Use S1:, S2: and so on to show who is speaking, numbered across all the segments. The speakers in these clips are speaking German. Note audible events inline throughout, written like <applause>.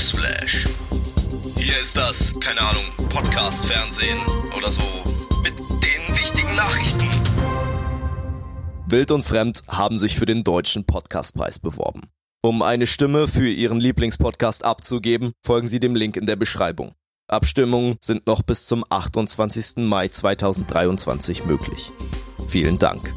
S1: Newsflash. Hier ist das, keine Ahnung, Podcast, Fernsehen oder so mit den wichtigen Nachrichten.
S2: Wild und Fremd haben sich für den Deutschen Podcastpreis beworben. Um eine Stimme für ihren Lieblingspodcast abzugeben, folgen Sie dem Link in der Beschreibung. Abstimmungen sind noch bis zum 28. Mai 2023 möglich. Vielen Dank.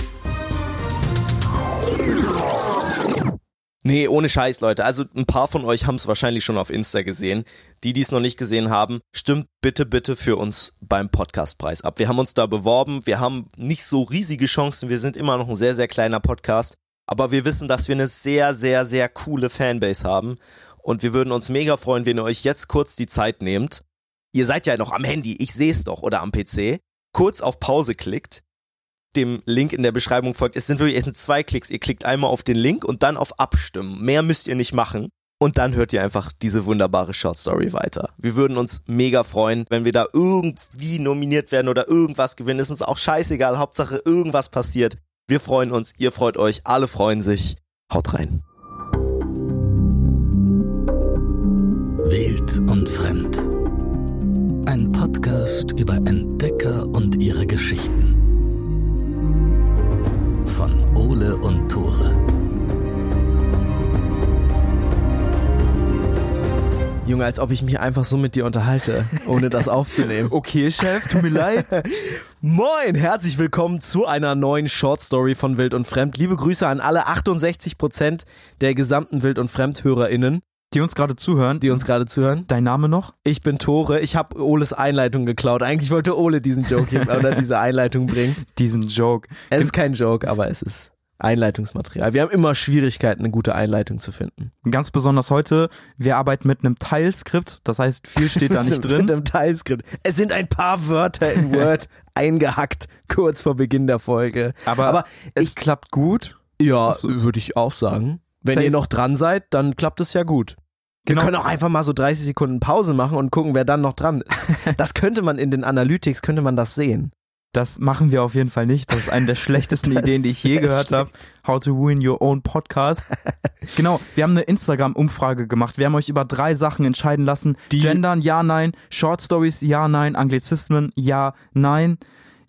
S2: Nee, ohne Scheiß, Leute. Also ein paar von euch haben es wahrscheinlich schon auf Insta gesehen. Die, die es noch nicht gesehen haben, stimmt bitte, bitte für uns beim Podcastpreis ab. Wir haben uns da beworben. Wir haben nicht so riesige Chancen. Wir sind immer noch ein sehr, sehr kleiner Podcast. Aber wir wissen, dass wir eine sehr, sehr, sehr coole Fanbase haben. Und wir würden uns mega freuen, wenn ihr euch jetzt kurz die Zeit nehmt. Ihr seid ja noch am Handy, ich sehe es doch, oder am PC. Kurz auf Pause klickt dem Link in der Beschreibung folgt. Es sind wirklich, es sind zwei Klicks. Ihr klickt einmal auf den Link und dann auf Abstimmen. Mehr müsst ihr nicht machen. Und dann hört ihr einfach diese wunderbare Short Story weiter. Wir würden uns mega freuen, wenn wir da irgendwie nominiert werden oder irgendwas gewinnen. Ist uns auch scheißegal. Hauptsache irgendwas passiert. Wir freuen uns, ihr freut euch, alle freuen sich. Haut rein.
S3: Wild und Fremd. Ein Podcast über Entdecker und ihre Geschichten.
S2: Junge, als ob ich mich einfach so mit dir unterhalte, ohne das aufzunehmen. <laughs>
S4: Okay, Chef, tut mir leid. <laughs>
S2: Moin, herzlich willkommen zu einer neuen Short Story von Wild und Fremd. Liebe Grüße an alle 68 Prozent der gesamten Wild und Fremd HörerInnen,
S4: Die uns gerade zuhören.
S2: die uns gerade zuhören.
S4: Dein Name noch?
S2: Ich bin Tore. Ich habe Oles Einleitung geklaut. Eigentlich wollte Ole diesen Joke hier, <laughs> oder diese Einleitung bringen.
S4: Diesen Joke.
S2: Es ist kein Joke, aber es ist Einleitungsmaterial. Wir haben immer Schwierigkeiten, eine gute Einleitung zu finden.
S4: Ganz besonders heute, wir arbeiten mit einem Teilskript, das heißt, viel steht da nicht <laughs>
S2: Mit
S4: drin.
S2: einem Teilskript. Es sind ein paar Wörter in <laughs> Word eingehackt, kurz vor Beginn der Folge.
S4: Aber,
S2: aber
S4: es
S2: ich-
S4: klappt gut.
S2: Ja, würde ich auch sagen. Wenn
S4: Safe.
S2: ihr noch dran seid, dann klappt es ja gut. Wir
S4: Genau.
S2: können auch einfach mal so 30 Sekunden Pause machen und gucken, wer dann noch dran ist. <laughs> Das könnte man in den Analytics, könnte man das sehen.
S4: Das machen wir auf jeden Fall nicht. Das ist eine der <laughs> schlechtesten Ideen, die ich je gehört habe. How to ruin your own podcast. <laughs> genau, wir haben eine Instagram-Umfrage gemacht. Wir haben euch über drei Sachen entscheiden lassen.
S2: Die-
S4: Gendern, ja, nein. Short Stories, ja, nein. Anglizismen, ja, nein.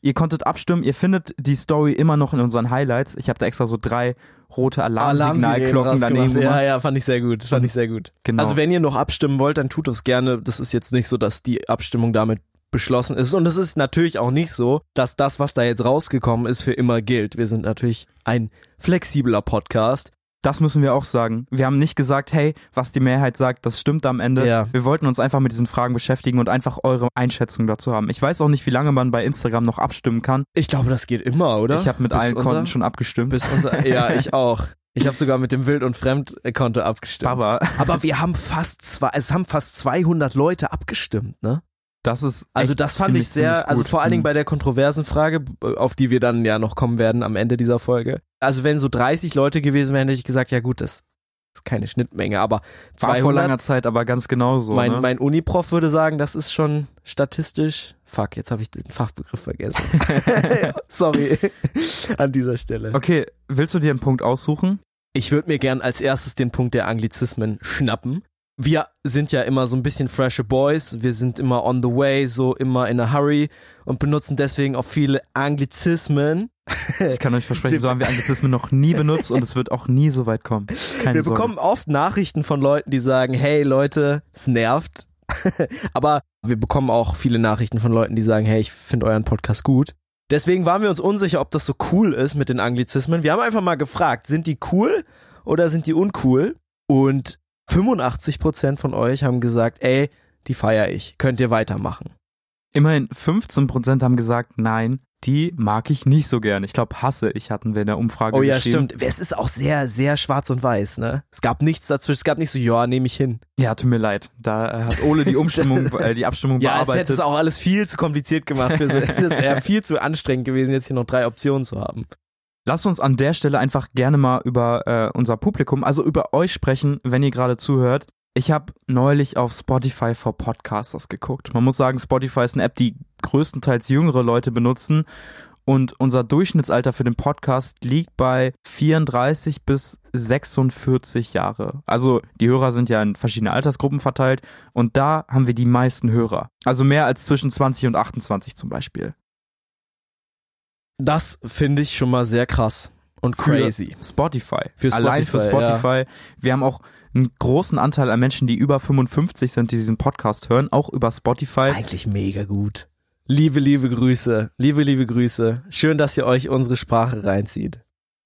S4: Ihr konntet abstimmen. Ihr findet die Story immer noch in unseren Highlights. Ich habe da extra so drei rote Alarmsignalglocken daneben.
S2: Ja, ja, fand ich sehr gut. Fand ich sehr gut.
S4: Genau.
S2: Also wenn ihr noch abstimmen wollt, dann tut das gerne. Das ist jetzt nicht so, dass die Abstimmung damit beschlossen ist. Und es ist natürlich auch nicht so, dass das, was da jetzt rausgekommen ist, für immer gilt. Wir sind natürlich ein flexibler Podcast.
S4: Das müssen wir auch sagen. Wir haben nicht gesagt, hey, was die Mehrheit sagt, das stimmt am Ende.
S2: Ja.
S4: Wir wollten uns einfach mit diesen Fragen beschäftigen und einfach eure Einschätzung dazu haben. Ich weiß auch nicht, wie lange man bei Instagram noch abstimmen kann.
S2: Ich glaube, das geht immer, oder?
S4: Ich habe mit
S2: Bis
S4: allen
S2: unser-
S4: Konten schon abgestimmt.
S2: Bis unser, <laughs> ja, ich auch. Ich habe sogar mit dem Wild- und Fremd-Konto abgestimmt.
S4: Aber
S2: Aber wir haben fast zwei, es haben fast 200 Leute abgestimmt, ne?
S4: Das ist
S2: Also das fand
S4: ziemlich,
S2: ich sehr, also vor allen Dingen
S4: Mhm.
S2: bei der kontroversen Frage, auf die wir dann ja noch kommen werden am Ende dieser Folge. Also wenn so 30 Leute gewesen wären, hätte ich gesagt, ja gut, das ist keine Schnittmenge, aber
S4: war vor langer
S2: 200,
S4: Zeit, aber ganz genau so.
S2: mein,
S4: ne?
S2: mein Uniprof würde sagen, das ist schon statistisch, fuck, jetzt habe ich den Fachbegriff vergessen. <laughs> Sorry an dieser Stelle.
S4: okay, willst du dir einen Punkt aussuchen?
S2: Ich würde mir gern als erstes den Punkt der Anglizismen schnappen. Wir sind ja immer so ein bisschen freshe Boys, wir sind immer on the way, so immer in a hurry und benutzen deswegen auch viele Anglizismen.
S4: Ich kann euch versprechen, so haben wir Anglizismen noch nie benutzt und es wird auch nie so weit kommen. Keine
S2: Wir
S4: Sorge.
S2: bekommen oft Nachrichten von Leuten, die sagen, hey Leute, es nervt. <laughs> Aber wir bekommen auch viele Nachrichten von Leuten, die sagen, hey, ich finde euren Podcast gut. Deswegen waren wir uns unsicher, ob das so cool ist mit den Anglizismen. Wir haben einfach mal gefragt, sind die cool oder sind die uncool? Und 85% von euch haben gesagt, ey, die feier ich. Könnt ihr weitermachen.
S4: Immerhin 15% haben gesagt, nein, die mag ich nicht so gern. Ich glaube, hasse ich, hatten wir in der Umfrage
S2: Oh ja, stimmt. Es ist auch sehr, sehr schwarz und weiß, ne? Es gab nichts dazwischen. Es gab nicht so, ja, nehme ich hin.
S4: Ja, tut mir leid. Da äh, hat Ole die Umstimmung, <laughs> äh, die Abstimmung
S2: Ja, es
S4: bearbeitet.
S2: hätte es auch alles viel zu kompliziert gemacht. So, das <laughs> wäre viel zu anstrengend gewesen, jetzt hier noch drei Optionen zu haben.
S4: Lasst uns an der Stelle einfach gerne mal über äh, unser Publikum, also über euch sprechen, wenn ihr gerade zuhört. Ich habe neulich auf Spotify for Podcasters geguckt. Man muss sagen, Spotify ist eine App, die größtenteils jüngere Leute benutzen. Und unser Durchschnittsalter für den Podcast liegt bei 34 bis 46 Jahre. Also die Hörer sind ja in verschiedene Altersgruppen verteilt und da haben wir die meisten Hörer. Also mehr als zwischen 20 und 28 zum Beispiel.
S2: Das finde ich schon mal sehr krass und crazy.
S4: Für Spotify.
S2: Für
S4: Allein für
S2: Spotify,
S4: Spotify. Wir haben auch einen großen Anteil an Menschen, die über 55 sind, die diesen Podcast hören, auch über Spotify.
S2: Eigentlich mega gut. Liebe, liebe Grüße. Liebe, liebe Grüße. Schön, dass ihr euch unsere Sprache reinzieht.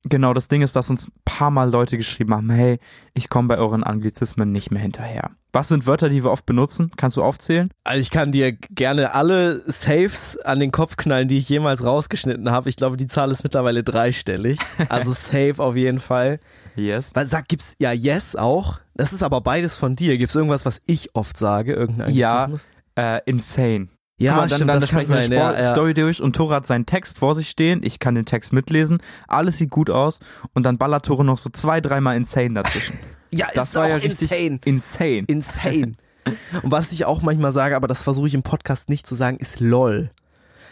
S4: Genau, das Ding ist, dass uns ein paar Mal Leute geschrieben haben, hey, ich komme bei euren Anglizismen nicht mehr hinterher. Was sind Wörter, die wir oft benutzen? Kannst du aufzählen?
S2: Also ich kann dir gerne alle Saves an den Kopf knallen, die ich jemals rausgeschnitten habe. Ich glaube, die Zahl ist mittlerweile dreistellig. Also <laughs> Save auf jeden Fall.
S4: Yes.
S2: Weil sag, gibt's ja Yes auch? Das ist aber beides von dir. Gibt's irgendwas, was ich oft sage? Irgendein
S4: Ja,
S2: Anglizismus?
S4: äh, insane.
S2: Ja,
S4: mal, dann,
S2: stimmt,
S4: dann
S2: das kann sein.
S4: die
S2: Ja, ja.
S4: Story durch und Tore hat seinen Text vor sich stehen. Ich kann den Text mitlesen. Alles sieht gut aus. Und dann ballert Tore noch so zwei, dreimal insane dazwischen. <laughs>
S2: ja
S4: Das
S2: ist
S4: war ja richtig
S2: insane.
S4: insane.
S2: Insane. <laughs> Und was ich auch manchmal sage, aber das versuche ich im Podcast nicht zu sagen, ist LOL.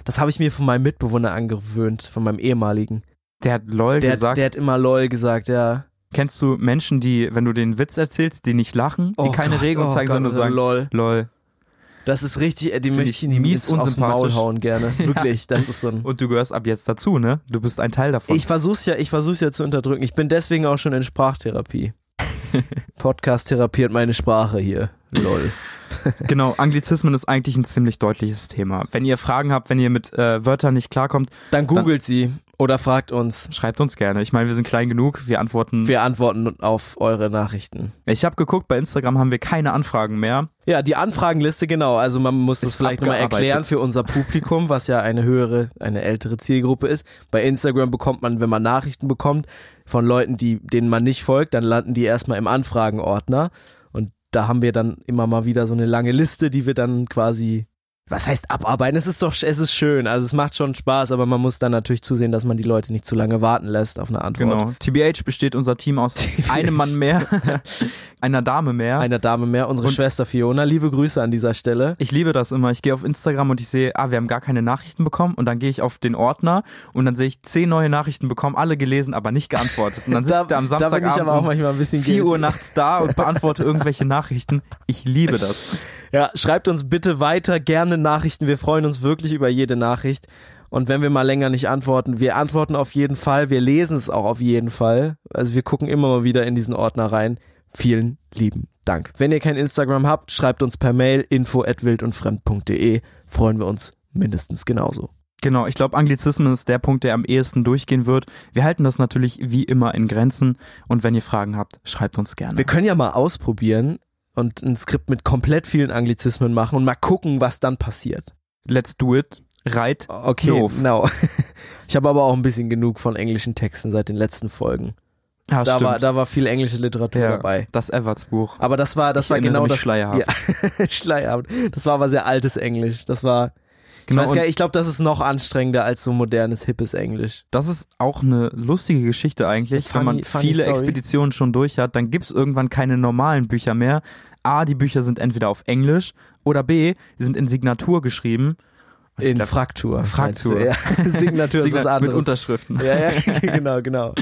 S2: Das habe ich mir von meinem Mitbewohner angewöhnt, von meinem ehemaligen.
S4: Der hat LOL
S2: Der,
S4: gesagt.
S2: der hat immer LOL gesagt, ja.
S4: Kennst du Menschen, die, wenn du den Witz erzählst, die nicht lachen, die
S2: Oh
S4: keine
S2: Gott,
S4: Regeln
S2: oh
S4: zeigen,
S2: Gott,
S4: sondern sagen,
S2: LOL.
S4: LOL.
S2: Das ist richtig, äh, die
S4: Find
S2: möchte
S4: ich
S2: ich nie
S4: mies
S2: aufs Maul hauen gerne. <laughs> Wirklich, das ist so ein.
S4: Und du gehörst ab jetzt dazu, ne? Du bist ein Teil davon.
S2: Ich versuch's ja, ich versuch's ja zu unterdrücken. Ich bin deswegen auch schon in Sprachtherapie. <laughs> Podcast therapiert meine Sprache hier. Lol. <laughs>
S4: genau, Anglizismen ist eigentlich ein ziemlich deutliches Thema. Wenn ihr Fragen habt, wenn ihr mit äh, Wörtern nicht klarkommt,
S2: Dann googelt sie oder fragt uns.
S4: schreibt uns gerne. Ich meine, wir sind klein genug, wir antworten.
S2: Wir antworten auf eure Nachrichten.
S4: ich habe geguckt, bei Instagram haben wir keine Anfragen mehr.
S2: Ja, die Anfragenliste, genau. Also man muss das
S4: Ist
S2: vielleicht nochmal erklären für unser Publikum, was ja eine höhere, eine ältere Zielgruppe ist. Bei Instagram bekommt man, wenn man Nachrichten bekommt von Leuten, die, denen man nicht folgt, dann landen die erstmal im Anfragenordner. Und da haben wir dann immer mal wieder so eine lange Liste, die wir dann quasi, was heißt abarbeiten? Es ist doch, es ist schön. Also es macht schon Spaß, aber man muss dann natürlich zusehen, dass man die Leute nicht zu lange warten lässt auf eine Antwort.
S4: Genau. TBH besteht unser Team aus einem Mann mehr, <laughs> einer Dame mehr.
S2: Einer Dame mehr, unsere
S4: Und-
S2: Schwester Fiona. Liebe Grüße an dieser Stelle.
S4: Ich liebe das immer. Ich gehe auf Instagram und ich sehe, ah, wir haben gar keine Nachrichten bekommen. Und dann gehe ich auf den Ordner und dann sehe ich zehn neue Nachrichten bekommen, alle gelesen, aber nicht geantwortet. Und dann sitzt er am
S2: da bin ich
S4: Samstagabend
S2: aber auch manchmal ein bisschen
S4: 4 Uhr nachts da und beantworte irgendwelche <laughs> Nachrichten. Ich liebe das.
S2: Ja, schreibt uns bitte weiter gerne Nachrichten. Wir freuen uns wirklich über jede Nachricht. Und wenn wir mal länger nicht antworten, wir antworten auf jeden Fall. Wir lesen es auch auf jeden Fall. Also wir gucken immer mal wieder in diesen Ordner rein. Vielen lieben Dank. Wenn ihr kein Instagram habt, schreibt uns per Mail info at wildundfremd.de. Freuen wir uns mindestens genauso.
S4: Genau, ich glaube, Anglizismen ist der Punkt, der am ehesten durchgehen wird. Wir halten das natürlich wie immer in Grenzen. Und wenn ihr Fragen habt, schreibt uns gerne.
S2: Wir können ja mal ausprobieren und ein Skript mit komplett vielen Anglizismen machen und mal gucken, was dann passiert.
S4: Let's do it. Reit.
S2: Okay,
S4: Doof.
S2: genau. <laughs> Ich habe aber auch ein bisschen genug von englischen Texten seit den letzten Folgen.
S4: Ah,
S2: da,
S4: stimmt.
S2: war, da war viel englische Literatur
S4: ja,
S2: dabei.
S4: Das Everts Buch.
S2: Aber das war, das
S4: Ich
S2: war genau das.
S4: schleierhaft.
S2: Ja, <laughs> schleierhaft. Das war aber sehr altes Englisch. Das war. Ich,
S4: Genau,
S2: nicht, ich glaube, das ist noch anstrengender als so modernes, hippes Englisch.
S4: Das ist auch eine lustige Geschichte eigentlich.
S2: Funny-
S4: Wenn man viele
S2: story.
S4: Expeditionen schon durch hat, dann gibt's irgendwann keine normalen Bücher mehr. A, die Bücher sind entweder auf Englisch oder B, die sind in Signatur geschrieben. Ich
S2: In
S4: glaub,
S2: Fraktur.
S4: Fraktur.
S2: du? Ja. <laughs> <laughs> Signatur ist was
S4: Signa- mit
S2: anderes.
S4: Unterschriften.
S2: Ja, ja, <laughs> genau, genau.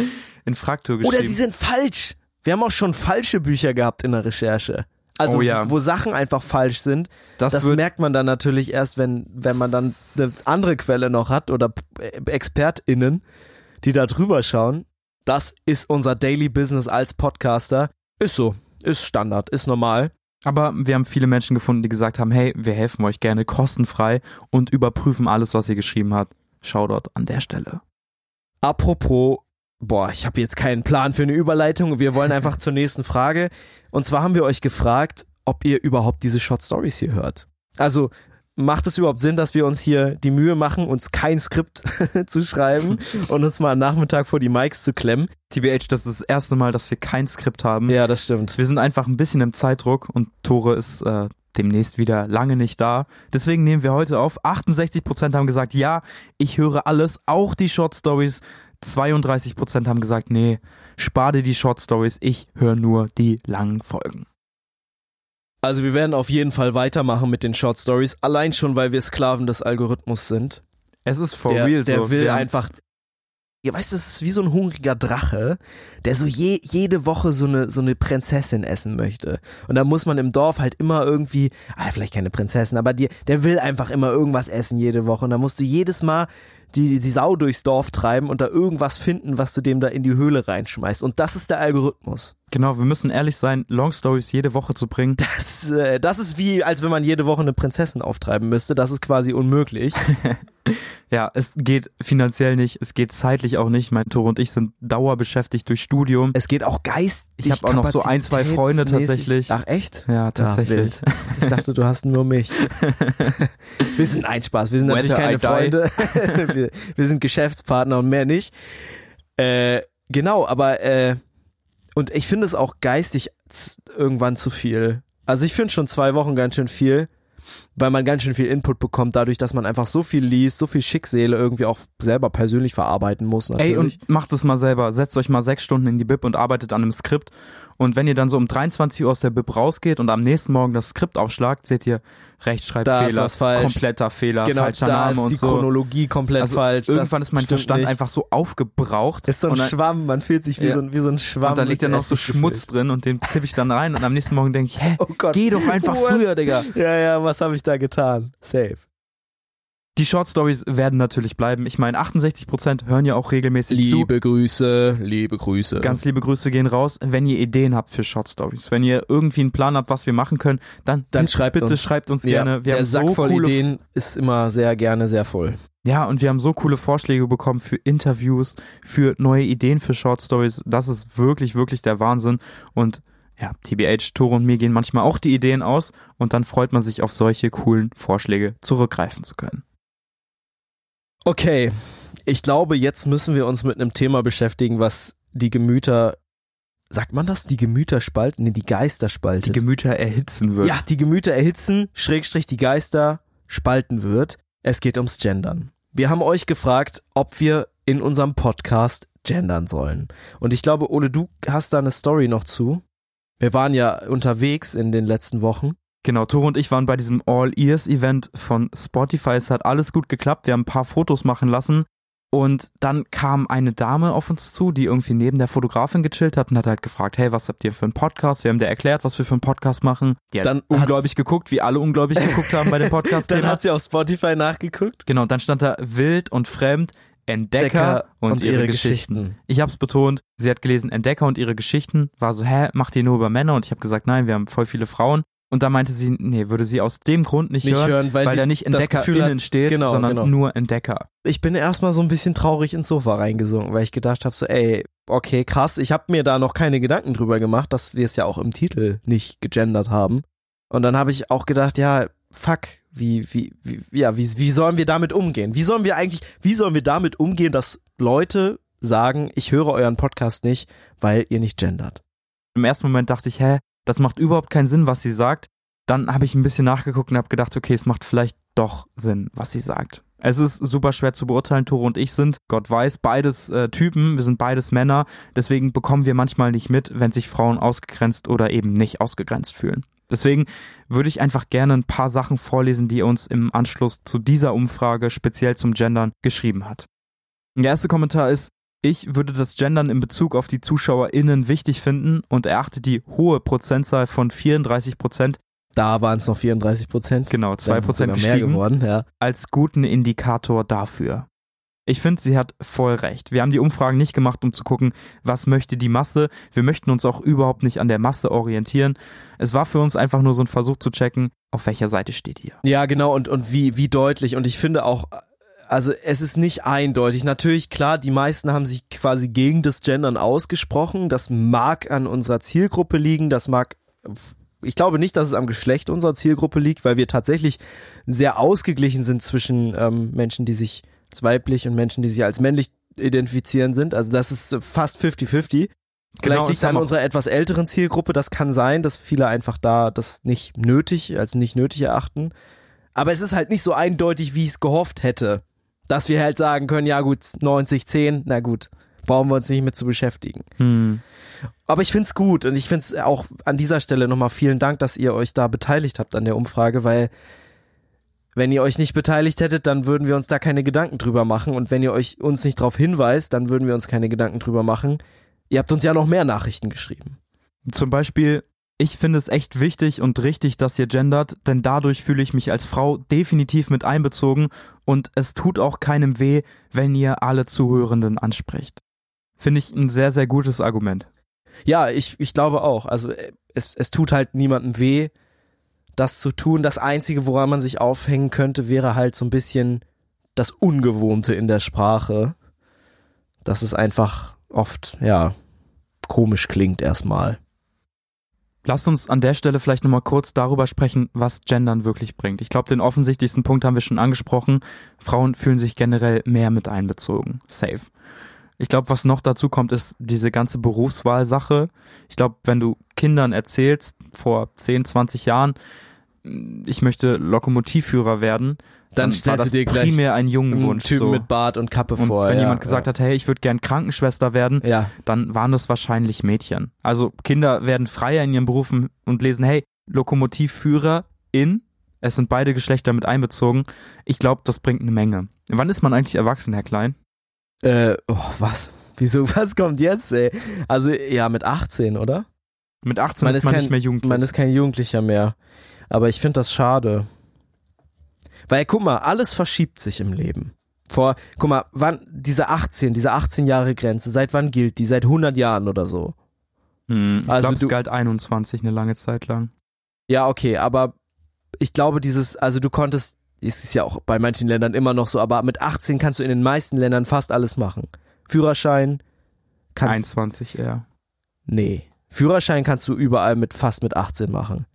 S4: In Fraktur geschrieben.
S2: Oder sie sind falsch. Wir haben auch schon falsche Bücher gehabt in der Recherche. Also,
S4: Oh ja.
S2: wo Sachen einfach falsch sind.
S4: das,
S2: Das, merkt man dann natürlich erst, wenn, wenn man dann eine andere Quelle noch hat oder P- ExpertInnen, die da drüber schauen. Das ist unser Daily Business als Podcaster. Ist so. Ist Standard. Ist normal.
S4: Aber wir haben viele Menschen gefunden, die gesagt haben, hey, wir helfen euch gerne kostenfrei und überprüfen alles, was ihr geschrieben habt. Shoutout an der Stelle.
S2: Apropos, boah, ich habe jetzt keinen Plan für eine Überleitung. Wir wollen <laughs> einfach zur nächsten Frage. Und zwar haben wir euch gefragt, ob ihr überhaupt diese Short Stories hier hört. Also, macht es überhaupt Sinn, dass wir uns hier die Mühe machen, uns kein Skript <laughs> zu schreiben <laughs> und uns mal am Nachmittag vor die Mics zu klemmen?
S4: TBH, das ist das erste Mal, dass wir kein Skript haben.
S2: Ja, das stimmt.
S4: Wir sind einfach ein bisschen im Zeitdruck und Tore ist äh, demnächst wieder lange nicht da. Deswegen nehmen wir heute auf. 68% haben gesagt, ja, ich höre alles, auch die Short Stories. 32% haben gesagt, nee, spar dir die Short Stories, ich höre nur die langen Folgen.
S2: Also wir werden auf jeden Fall weitermachen mit den Short Stories, allein schon, weil wir Sklaven des Algorithmus sind.
S4: Es ist for
S2: der,
S4: real
S2: der
S4: so.
S2: will
S4: Wir haben-
S2: einfach. Ja, weißt es ist wie so ein hungriger Drache, der so je, jede Woche so eine, so eine Prinzessin essen möchte. Und da muss man im Dorf halt immer irgendwie, ah, vielleicht keine Prinzessin, aber die, der will einfach immer irgendwas essen jede Woche. Und da musst du jedes Mal die, die Sau durchs Dorf treiben und da irgendwas finden, was du dem da in die Höhle reinschmeißt. Und das ist der Algorithmus.
S4: Genau, wir müssen ehrlich sein, Long Stories jede Woche zu bringen.
S2: Das, äh, das ist wie, als wenn man jede Woche eine Prinzessin auftreiben müsste. Das ist quasi unmöglich. <laughs>
S4: Ja, es geht finanziell nicht, es geht zeitlich auch nicht. Mein Tore und ich sind dauerbeschäftigt durch Studium.
S2: Es geht auch geistig.
S4: Ich hab auch noch so ein, zwei Freunde tatsächlich.
S2: Ach echt?
S4: Ja,
S2: Ah,
S4: tatsächlich.
S2: wild. Ich dachte, du hast nur mich. <laughs> Wir sind ein Spaß. Wir sind
S4: When
S2: natürlich keine
S4: I.
S2: Freunde. <laughs> wir, wir sind Geschäftspartner und mehr nicht. Äh, genau, aber äh, und ich finde es auch geistig irgendwann zu viel. Also ich finde schon zwei Wochen ganz schön viel, weil man ganz schön viel Input bekommt, dadurch, dass man einfach so viel liest, so viel Schicksale irgendwie auch selber persönlich verarbeiten muss. Natürlich.
S4: Ey, und macht es mal selber. Setzt euch mal sechs Stunden in die Bib und arbeitet an einem Skript. Und wenn ihr dann so um 23 Uhr aus der Bib rausgeht und am nächsten Morgen das Skript aufschlagt, seht ihr Rechtschreibfehler, kompletter Fehler,
S2: genau,
S4: falscher
S2: da
S4: Name
S2: ist
S4: und
S2: die
S4: so.
S2: Chronologie komplett
S4: Also
S2: falsch.
S4: Irgendwann ist mein Verstand
S2: nicht.
S4: einfach so aufgebraucht.
S2: Ist so ein
S4: und dann,
S2: Schwamm, man fühlt sich wie,
S4: Ja.
S2: so, ein, wie so ein Schwamm.
S4: und da liegt dann noch so Schmutz drin und den tippe ich dann rein und am nächsten Morgen denke ich, hä, <laughs>
S2: Oh Gott.
S4: geh doch einfach früher, Digga.
S2: Ja, ja, was habe ich da getan? Safe.
S4: Die Short Stories werden natürlich bleiben. Ich meine, 68% hören ja auch regelmäßig zu.
S2: Grüße, liebe Grüße.
S4: Ganz liebe Grüße gehen raus. Wenn ihr Ideen habt für Short Stories, wenn ihr irgendwie einen Plan habt, was wir machen können, dann,
S2: Dann
S4: bitte,
S2: schreibt
S4: bitte
S2: uns.
S4: schreibt uns
S2: ja,
S4: gerne. Wir
S2: der
S4: haben
S2: Sack
S4: so
S2: voll
S4: coole,
S2: Ideen ist immer sehr gerne sehr voll.
S4: Ja, und wir haben so coole Vorschläge bekommen für Interviews, für neue Ideen für Short Stories. Das ist wirklich, wirklich der Wahnsinn. Und ja, TBH, Tore und mir gehen manchmal auch die Ideen aus und dann freut man sich auf solche coolen Vorschläge zurückgreifen zu können.
S2: Okay, ich glaube, jetzt müssen wir uns mit einem Thema beschäftigen, was die Gemüter, sagt man das? Die Gemüter spalten? Nee, die Geister
S4: Die
S2: spaltet.
S4: Gemüter erhitzen wird.
S2: ja, die Gemüter erhitzen, Schrägstrich die Geister spalten wird. Es geht ums Gendern. Wir haben euch gefragt, ob wir in unserem Podcast gendern sollen. Und ich glaube, Ole, du hast da eine Story noch zu. Wir waren ja unterwegs in den letzten Wochen.
S4: Genau, Tore und ich waren bei diesem All-Ears-Event von Spotify. Es hat alles gut geklappt. Wir haben ein paar Fotos machen lassen. Und dann kam eine Dame auf uns zu, die irgendwie neben der Fotografin gechillt hat und hat halt gefragt, hey, was habt ihr für einen Podcast? Wir haben dir erklärt, was wir für einen Podcast machen. Die hat
S2: Dann
S4: ungläubig geguckt, wie alle ungläubig geguckt haben bei dem <laughs> podcast
S2: Dann hat sie auf Spotify nachgeguckt.
S4: Genau, und dann stand da wild und fremd, Entdecker,
S2: Decker
S4: und, ihre, Geschichten. Ich hab's betont, sie hat gelesen Entdecker und ihre Geschichten, war so, hä, macht ihr nur über Männer? Und ich habe gesagt, nein, wir haben voll viele Frauen. Und da meinte sie, nee, würde sie aus dem Grund nicht,
S2: Nicht
S4: hören,
S2: hören, weil, sie
S4: weil da nicht EntdeckerInnen
S2: hat-
S4: steht,
S2: genau,
S4: sondern
S2: genau.
S4: nur Entdecker.
S2: Ich bin erstmal so ein bisschen traurig ins Sofa reingesunken, weil ich gedacht habe so, ey, okay, krass, ich habe mir da noch keine Gedanken drüber gemacht, dass wir es ja auch im Titel nicht gegendert haben. Und dann habe ich auch gedacht, ja, fuck, wie, wie, wie, ja, wie, wie sollen wir damit umgehen? Wie sollen wir eigentlich, wie sollen wir damit umgehen, dass Leute sagen, ich höre euren Podcast nicht, weil ihr nicht gendert?
S4: Im ersten Moment dachte ich, hä, das macht überhaupt keinen Sinn, was sie sagt. Dann habe ich ein bisschen nachgeguckt und habe gedacht, okay, es macht vielleicht doch Sinn, was sie sagt. Es ist super schwer zu beurteilen. Tore und ich sind, Gott weiß, beides äh, Typen. Wir sind beides Männer. Deswegen bekommen wir manchmal nicht mit, wenn sich Frauen ausgegrenzt oder eben nicht ausgegrenzt fühlen. Deswegen würde ich einfach gerne ein paar Sachen vorlesen, die uns im Anschluss zu dieser Umfrage speziell zum Gendern geschrieben hat. Der erste Kommentar ist, ich würde das Gendern in Bezug auf die ZuschauerInnen wichtig finden und erachte die hohe Prozentzahl von 34 Prozent,
S2: Da waren es noch 34 Prozent.
S4: genau, zwei Prozent
S2: mehr
S4: gestiegen,
S2: geworden, ja.
S4: als guten Indikator dafür. Ich finde, sie hat voll recht. Wir haben die Umfragen nicht gemacht, um zu gucken, was möchte die Masse. Wir möchten uns auch überhaupt nicht an der Masse orientieren. Es war für uns einfach nur so ein Versuch zu checken, auf welcher Seite steht ihr.
S2: Ja, genau, und, und wie, wie deutlich. Und ich finde auch, also es ist nicht eindeutig. Natürlich, klar, die meisten haben sich quasi gegen das Gendern ausgesprochen. Das mag an unserer Zielgruppe liegen, das mag. Ich glaube nicht, dass es am Geschlecht unserer Zielgruppe liegt, weil wir tatsächlich sehr ausgeglichen sind zwischen ähm, Menschen, die sich als weiblich und Menschen, die sich als männlich identifizieren sind. Also das ist fast 50-50. Vielleicht
S4: Genau,
S2: liegt
S4: es
S2: an unserer etwas älteren Zielgruppe. Das kann sein, dass viele einfach da das nicht nötig, als nicht nötig erachten. Aber es ist halt nicht so eindeutig, wie ich es gehofft hätte. Dass wir halt sagen können, ja gut, 90, 10, na gut, brauchen wir uns nicht mit zu beschäftigen.
S4: Hm.
S2: Aber ich find's gut und ich find's auch an dieser Stelle nochmal vielen Dank, dass ihr euch da beteiligt habt an der Umfrage, weil Wenn ihr euch nicht beteiligt hättet, dann würden wir uns da keine Gedanken drüber machen. Und wenn ihr euch uns nicht darauf hinweist, dann würden wir uns keine Gedanken drüber machen. Ihr habt uns ja noch mehr Nachrichten geschrieben.
S4: Zum Beispiel, ich finde es echt wichtig und richtig, dass ihr gendert, denn dadurch fühle ich mich als Frau definitiv mit einbezogen und es tut auch keinem weh, wenn ihr alle Zuhörenden anspricht. Finde ich ein sehr, sehr gutes Argument.
S2: Ja, ich, ich glaube auch. Also äh, es, es tut halt niemandem weh, das zu tun. Das Einzige, woran man sich aufhängen könnte, wäre halt so ein bisschen das Ungewohnte in der Sprache. Dass es einfach oft, ja, komisch klingt erstmal.
S4: Lasst uns an der Stelle vielleicht nochmal kurz darüber sprechen, was Gendern wirklich bringt. Ich glaube, den offensichtlichsten Punkt haben wir schon angesprochen. Frauen fühlen sich generell mehr mit einbezogen. Safe. Ich glaube, was noch dazu kommt, ist diese ganze Berufswahlsache. Ich glaube, wenn du Kindern erzählst, vor 10, 20 Jahren, ich möchte Lokomotivführer werden,
S2: Dann
S4: war
S2: stellst du dir gleich
S4: primär ein
S2: Einen
S4: Jungenwunsch.
S2: Typen
S4: so.
S2: mit Bart und Kappe
S4: und
S2: vor.
S4: wenn
S2: ja,
S4: jemand gesagt
S2: ja.
S4: hat, hey, ich würde gern Krankenschwester werden,
S2: Ja,
S4: dann waren das wahrscheinlich Mädchen. Also Kinder werden freier in ihren Berufen und lesen, hey, Lokomotivführer in, es sind beide Geschlechter mit einbezogen. Ich glaube, das bringt eine Menge. Wann ist man eigentlich erwachsen, Herr Klein?
S2: äh, oh, was? Wieso, <laughs> was kommt jetzt, ey? Also, ja, mit 18, oder?
S4: Mit 18
S2: Man
S4: ist man
S2: kein-
S4: nicht mehr jugendlich.
S2: Man ist kein Jugendlicher mehr. Aber ich finde das schade. Weil, guck mal, alles verschiebt sich im Leben. Vor, guck mal, wann, diese 18, diese 18 Jahre Grenze, seit wann gilt die? Seit 100 Jahren oder so.
S4: Hm, ich
S2: Also
S4: glaube, es
S2: du-
S4: galt 21 eine lange Zeit lang.
S2: Ja, okay, aber ich glaube, dieses, also du konntest, es ist ja auch bei manchen Ländern immer noch so, aber mit 18 kannst du in den meisten Ländern fast alles machen. Führerschein kannst
S4: 21 eher.
S2: Nee. Führerschein kannst du überall mit fast mit 18 machen.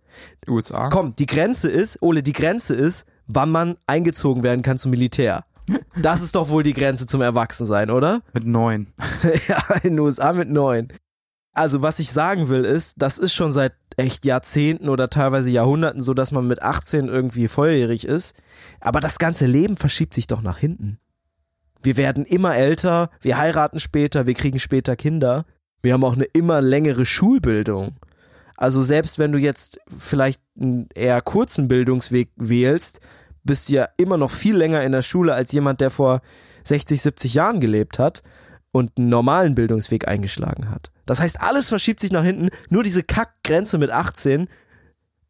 S4: USA?
S2: Komm, die Grenze ist, Ole, die Grenze ist, wann man eingezogen werden kann zum Militär. Das ist doch wohl die Grenze zum Erwachsensein, oder? <laughs>
S4: Mit 9.
S2: ja, in den USA mit neun. Also, was ich sagen will, ist, das ist schon seit echt Jahrzehnten oder teilweise Jahrhunderten so, dass man mit 18 irgendwie volljährig ist. Aber das ganze Leben verschiebt sich doch nach hinten. Wir werden immer älter, wir heiraten später, wir kriegen später Kinder. Wir haben auch eine immer längere Schulbildung. Also selbst wenn du jetzt vielleicht einen eher kurzen Bildungsweg wählst, bist du ja immer noch viel länger in der Schule als jemand, der vor 60, 70 Jahren gelebt hat und einen normalen Bildungsweg eingeschlagen hat. Das heißt, alles verschiebt sich nach hinten, nur diese Kackgrenze mit 18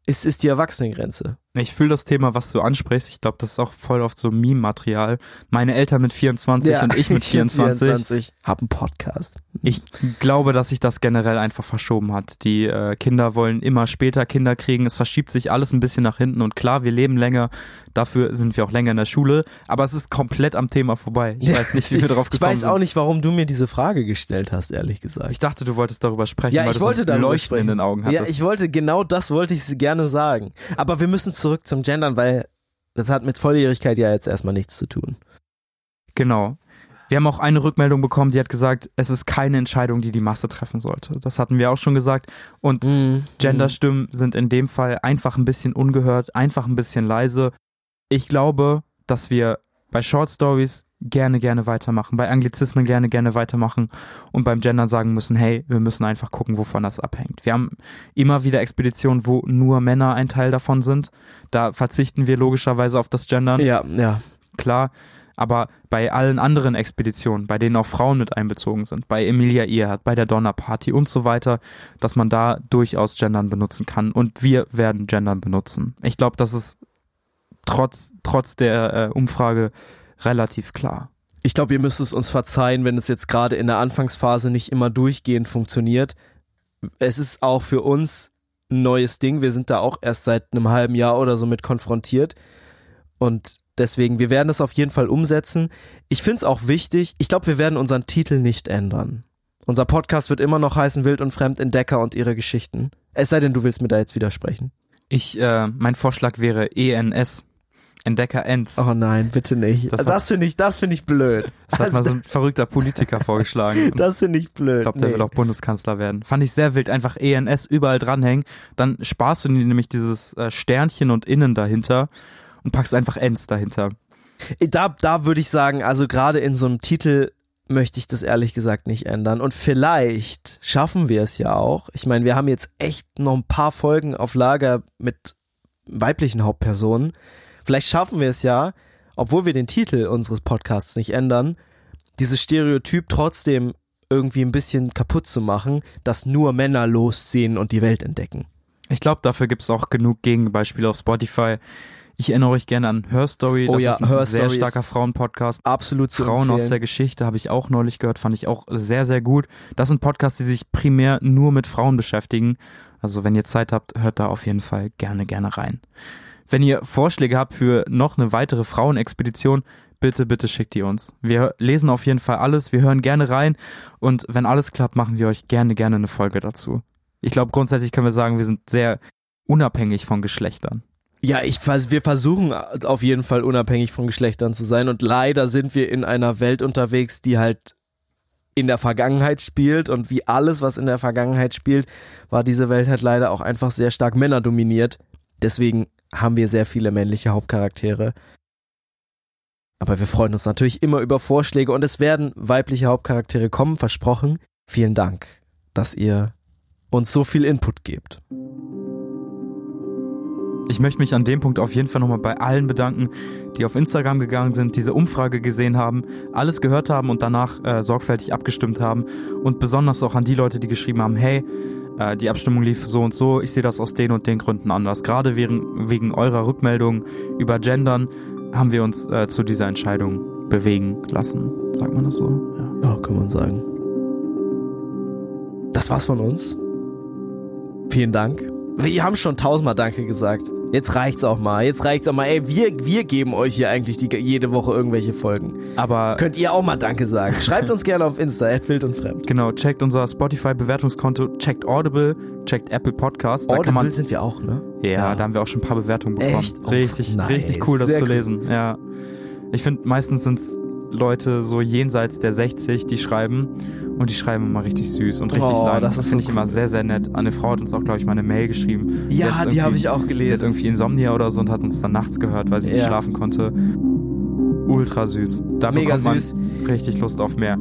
S2: ist, ist die Erwachsenengrenze.
S4: Ich fühle das Thema, was du ansprichst. Ich glaube, das ist auch voll oft so Meme-Material. Meine Eltern mit 24 und ich mit <laughs> 24.
S2: Hab einen Podcast.
S4: Ich glaube, dass sich das generell einfach verschoben hat. Die äh, Kinder wollen immer später Kinder kriegen. Es verschiebt sich alles ein bisschen nach hinten. Und klar, wir leben länger. Dafür sind wir auch länger in der Schule. Aber es ist komplett am Thema vorbei. Ich weiß nicht, wie wir darauf
S2: Ich
S4: gekommen
S2: weiß
S4: sind.
S2: auch nicht, warum du mir diese Frage gestellt hast, ehrlich gesagt.
S4: Ich dachte, du wolltest darüber sprechen,
S2: Ja,
S4: weil
S2: ich
S4: du
S2: wollte
S4: so ein Leuchten
S2: sprechen.
S4: in den Augen
S2: Ja,
S4: hattest.
S2: ich wollte, genau das wollte ich gerne sagen. Aber wir müssen zurück zum Gendern, weil das hat mit Volljährigkeit ja jetzt erstmal nichts zu tun.
S4: Genau. Wir haben auch eine Rückmeldung bekommen, die hat gesagt, es ist keine Entscheidung, die die Masse treffen sollte. Das hatten wir auch schon gesagt. Und
S2: Mhm.
S4: Genderstimmen sind in dem Fall einfach ein bisschen ungehört, einfach ein bisschen leise. Ich glaube, dass wir bei Short Stories gerne, gerne weitermachen, bei Anglizismen gerne, gerne weitermachen und beim Gendern sagen müssen, hey, wir müssen einfach gucken, wovon das abhängt. Wir haben immer wieder Expeditionen, wo nur Männer ein Teil davon sind. Da verzichten wir logischerweise auf das Gendern
S2: Ja, ja.
S4: klar. Aber bei allen anderen Expeditionen, bei denen auch Frauen mit einbezogen sind, bei Emilia Earhart, bei der Donnerparty und so weiter, dass man da durchaus Gendern benutzen kann. Und wir werden Gendern benutzen. Ich glaube, das ist trotz, trotz der äh, Umfrage relativ klar.
S2: Ich glaube, ihr müsst es uns verzeihen, wenn es jetzt gerade in der Anfangsphase nicht immer durchgehend funktioniert. Es ist auch für uns ein neues Ding. Wir sind da auch erst seit einem halben Jahr oder so mit konfrontiert. Und deswegen, wir werden es auf jeden Fall umsetzen. Ich finde es auch wichtig. Ich glaube, wir werden unseren Titel nicht ändern. Unser Podcast wird immer noch heißen Wild und Fremd Entdecker und ihre Geschichten. Es sei denn, du willst mir da jetzt widersprechen.
S4: Ich, äh, mein Vorschlag wäre ENS. Entdecker Ends.
S2: Oh nein, bitte nicht.
S4: Das
S2: Das,
S4: hat-
S2: finde ich, das finde ich blöd.
S4: das hat
S2: Also,
S4: mal so ein <laughs> verrückter Politiker vorgeschlagen.
S2: Das finde ich blöd.
S4: Ich glaube, der
S2: Nee.
S4: will auch Bundeskanzler werden. Fand ich sehr wild, einfach ENS überall dranhängen. Dann sparst du dir nämlich dieses äh, Sternchen und Innen dahinter und packst einfach Ends dahinter.
S2: Da, da würde ich sagen, also gerade in so einem Titel möchte ich das ehrlich gesagt nicht ändern. Und vielleicht schaffen wir es ja auch. Ich meine, wir haben jetzt echt noch ein paar Folgen auf Lager mit weiblichen Hauptpersonen. Vielleicht schaffen wir es ja, obwohl wir den Titel unseres Podcasts nicht ändern, dieses Stereotyp trotzdem irgendwie ein bisschen kaputt zu machen, dass nur Männer losziehen und die Welt entdecken.
S4: Ich glaube, dafür gibt es auch genug Gegenbeispiele auf Spotify. Ich erinnere euch gerne an Her Story.
S2: Oh
S4: das
S2: ja,
S4: ist ein
S2: Her
S4: sehr
S2: Story
S4: starker Frauenpodcast.
S2: Absolut zu
S4: Frauen aus
S2: empfehlen.
S4: der Geschichte habe ich auch neulich gehört, fand ich auch sehr, sehr gut. Das sind Podcasts, die sich primär nur mit Frauen beschäftigen. Also wenn ihr Zeit habt, hört da auf jeden Fall gerne, gerne rein. Wenn ihr Vorschläge habt für noch eine weitere Frauenexpedition, bitte, bitte schickt die uns. Wir lesen auf jeden Fall alles, wir hören gerne rein und wenn alles klappt, machen wir euch gerne, gerne eine Folge dazu. Ich glaube, grundsätzlich können wir sagen, wir sind sehr unabhängig von Geschlechtern.
S2: Ja, ich, wir versuchen auf jeden Fall unabhängig von Geschlechtern zu sein und leider sind wir in einer Welt unterwegs, die halt in der Vergangenheit spielt und wie alles, was in der Vergangenheit spielt, war diese Welt halt leider auch einfach sehr stark männerdominiert. Deswegen haben wir sehr viele männliche Hauptcharaktere. Aber wir freuen uns natürlich immer über Vorschläge und es werden weibliche Hauptcharaktere kommen, versprochen. Vielen Dank, dass ihr uns so viel Input gebt.
S4: Ich möchte mich an dem Punkt auf jeden Fall nochmal bei allen bedanken, die auf Instagram gegangen sind, diese Umfrage gesehen haben, alles gehört haben und danach äh, sorgfältig abgestimmt haben. Und besonders auch an die Leute, die geschrieben haben, hey, äh, die Abstimmung lief so und so, ich sehe das aus den und den Gründen anders. Gerade wegen, wegen eurer Rückmeldung über Gendern haben wir uns äh, zu dieser Entscheidung bewegen lassen. Sagt man das so? Ja.
S2: Ja, kann man sagen. Das war's von uns. Vielen Dank. Wir haben schon tausendmal Danke gesagt. Jetzt reicht's auch mal. Jetzt reicht's auch mal. Ey, wir, wir geben euch hier eigentlich die, jede Woche irgendwelche Folgen.
S4: Aber
S2: Könnt ihr auch mal Danke sagen. Schreibt uns gerne auf Insta, wild und fremd.
S4: genau, checkt unser Spotify-Bewertungskonto, checkt Audible, checkt Apple Podcasts. Da
S2: Audible
S4: man
S2: sind wir auch, ne?
S4: Ja, da haben wir auch schon ein paar Bewertungen bekommen.
S2: Echt? Oh,
S4: richtig,
S2: nice.
S4: richtig cool, das
S2: Sehr
S4: zu
S2: cool.
S4: lesen. Ja. Ich finde, meistens sind's Leute so jenseits der 60, die schreiben und die schreiben immer richtig süß und richtig
S2: Oh,
S4: lang.
S2: das ist
S4: finde
S2: so
S4: ich immer sehr, sehr nett. Eine Frau hat uns auch, glaube ich, mal eine Mail geschrieben.
S2: Ja,
S4: hat
S2: die habe ich auch
S4: Sie hat
S2: gelesen.
S4: irgendwie Insomnia oder so und hat uns dann nachts gehört, weil sie nicht
S2: Ja.
S4: schlafen konnte. Ultra süß. Da
S2: Mega
S4: bekommt man
S2: süß.
S4: richtig Lust auf mehr.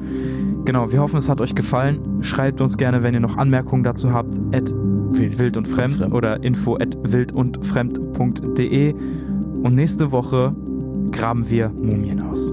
S4: Genau, wir hoffen, es hat euch gefallen. Schreibt uns gerne, wenn ihr noch Anmerkungen dazu habt, at wild und fremd
S2: Fremd.
S4: oder info at wildundfremd.de. Und nächste Woche graben wir Mumien aus.